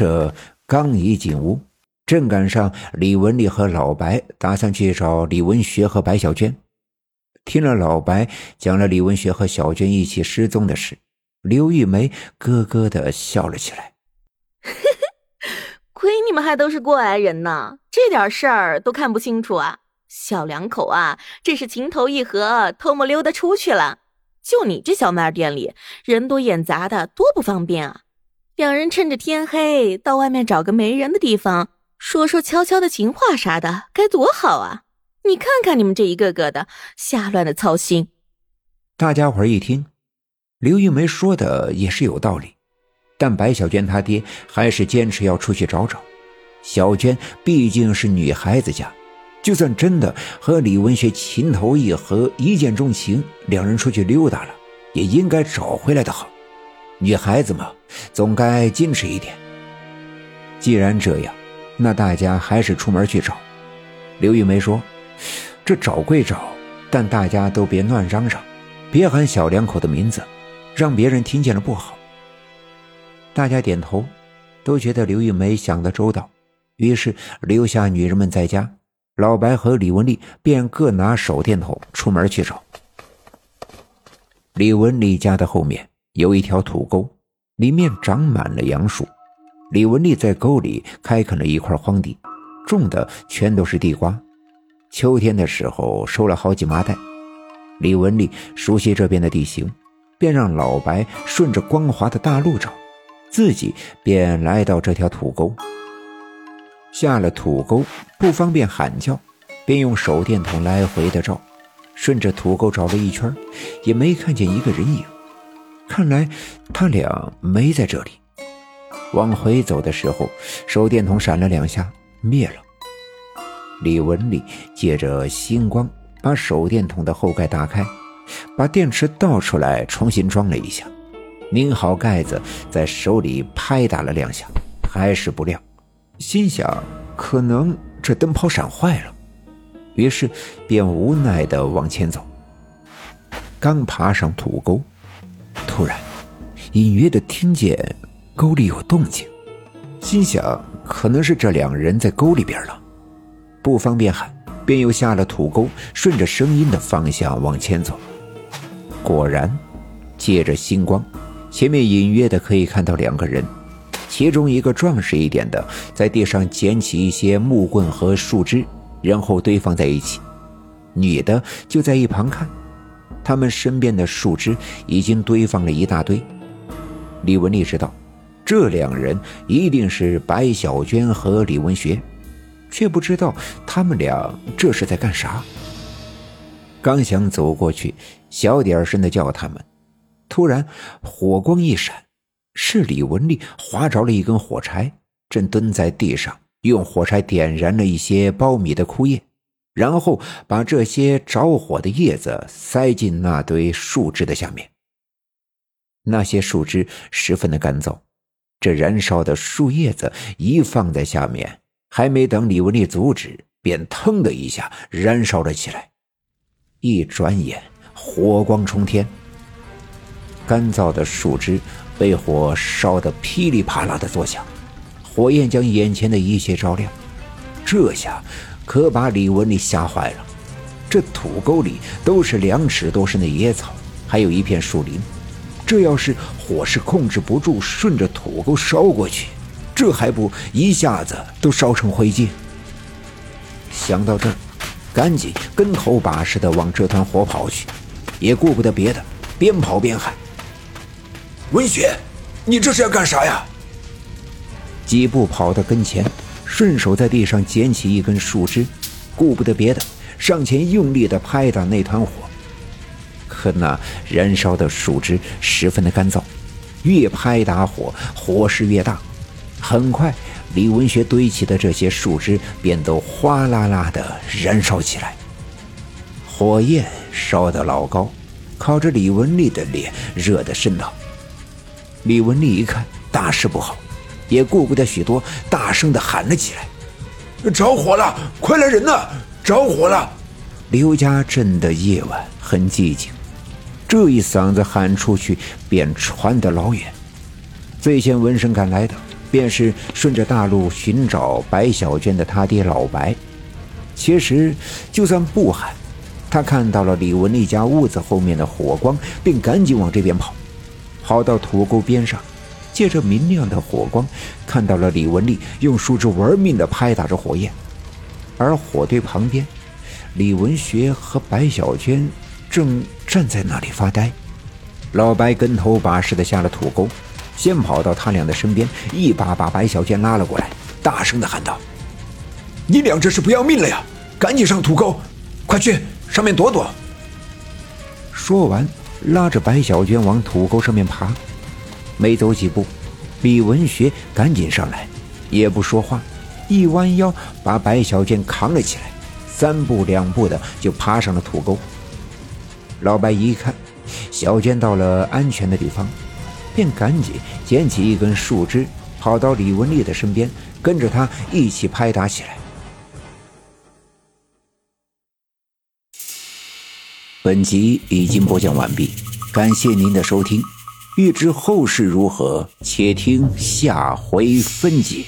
这刚一进屋，正赶上李文丽和老白打算去找李文学和白小娟。听了老白讲了李文学和小娟一起失踪的事，刘玉梅咯咯的笑了起来。亏你们还都是过来人呢，这点事儿都看不清楚啊！小两口啊，这是情投意合，偷摸溜达出去了。就你这小卖店里，人多眼杂的，多不方便啊！两人趁着天黑到外面找个没人的地方，说说悄悄的情话啥的，该多好啊！你看看你们这一个个的，瞎乱的操心。大家伙一听，刘玉梅说的也是有道理，但白小娟她爹还是坚持要出去找找。小娟毕竟是女孩子家。就算真的和李文学情投意合、一见钟情，两人出去溜达了，也应该找回来的好。女孩子嘛，总该矜持一点。既然这样，那大家还是出门去找。刘玉梅说：“这找归找，但大家都别乱嚷嚷，别喊小两口的名字，让别人听见了不好。”大家点头，都觉得刘玉梅想得周到，于是留下女人们在家。老白和李文丽便各拿手电筒出门去找。李文丽家的后面有一条土沟，里面长满了杨树。李文丽在沟里开垦了一块荒地，种的全都是地瓜。秋天的时候收了好几麻袋。李文丽熟悉这边的地形，便让老白顺着光滑的大路找，自己便来到这条土沟。下了土沟不方便喊叫，便用手电筒来回的照，顺着土沟找了一圈，也没看见一个人影。看来他俩没在这里。往回走的时候，手电筒闪了两下，灭了。李文丽借着星光，把手电筒的后盖打开，把电池倒出来，重新装了一下，拧好盖子，在手里拍打了两下，还是不亮。心想，可能这灯泡闪坏了，于是便无奈的往前走。刚爬上土沟，突然隐约的听见沟里有动静，心想可能是这两人在沟里边了，不方便喊，便又下了土沟，顺着声音的方向往前走。果然，借着星光，前面隐约的可以看到两个人。其中一个壮实一点的，在地上捡起一些木棍和树枝，然后堆放在一起；女的就在一旁看。他们身边的树枝已经堆放了一大堆。李文丽知道，这两人一定是白小娟和李文学，却不知道他们俩这是在干啥。刚想走过去，小点声的叫他们，突然火光一闪。是李文丽划着了一根火柴，正蹲在地上，用火柴点燃了一些苞米的枯叶，然后把这些着火的叶子塞进那堆树枝的下面。那些树枝十分的干燥，这燃烧的树叶子一放在下面，还没等李文丽阻止，便腾的一下燃烧了起来。一转眼，火光冲天，干燥的树枝。被火烧得噼里啪啦的作响，火焰将眼前的一切照亮。这下可把李文丽吓坏了。这土沟里都是两尺多深的野草，还有一片树林。这要是火势控制不住，顺着土沟烧过去，这还不一下子都烧成灰烬？想到这儿，赶紧跟头把式的往这团火跑去，也顾不得别的，边跑边喊。文雪，你这是要干啥呀？几步跑到跟前，顺手在地上捡起一根树枝，顾不得别的，上前用力的拍打那团火。可那燃烧的树枝十分的干燥，越拍打火，火势越大。很快，李文学堆起的这些树枝便都哗啦啦的燃烧起来，火焰烧得老高，烤着李文丽的脸，热得渗透。李文丽一看大事不好，也顾不得许多，大声的喊了起来：“着火了！快来人呐！着火了！”刘家镇的夜晚很寂静，这一嗓子喊出去便传得老远。最先闻声赶来的便是顺着大路寻找白小娟的他爹老白。其实，就算不喊，他看到了李文丽家屋子后面的火光，便赶紧往这边跑。跑到土沟边上，借着明亮的火光，看到了李文丽用树枝玩命地拍打着火焰，而火堆旁边，李文学和白小娟正站在那里发呆。老白跟头把式的下了土沟，先跑到他俩的身边，一把把白小娟拉了过来，大声的喊道：“你俩这是不要命了呀！赶紧上土沟，快去上面躲躲！”说完，拉着白小娟往土沟上面爬。没走几步，李文学赶紧上来，也不说话，一弯腰把白小娟扛了起来，三步两步的就爬上了土沟。老白一看。小娟到了安全的地方，便赶紧捡起一根树枝，跑到李文丽的身边，跟着她一起拍打起来。本集已经播讲完毕，感谢您的收听。欲知后事如何，且听下回分解。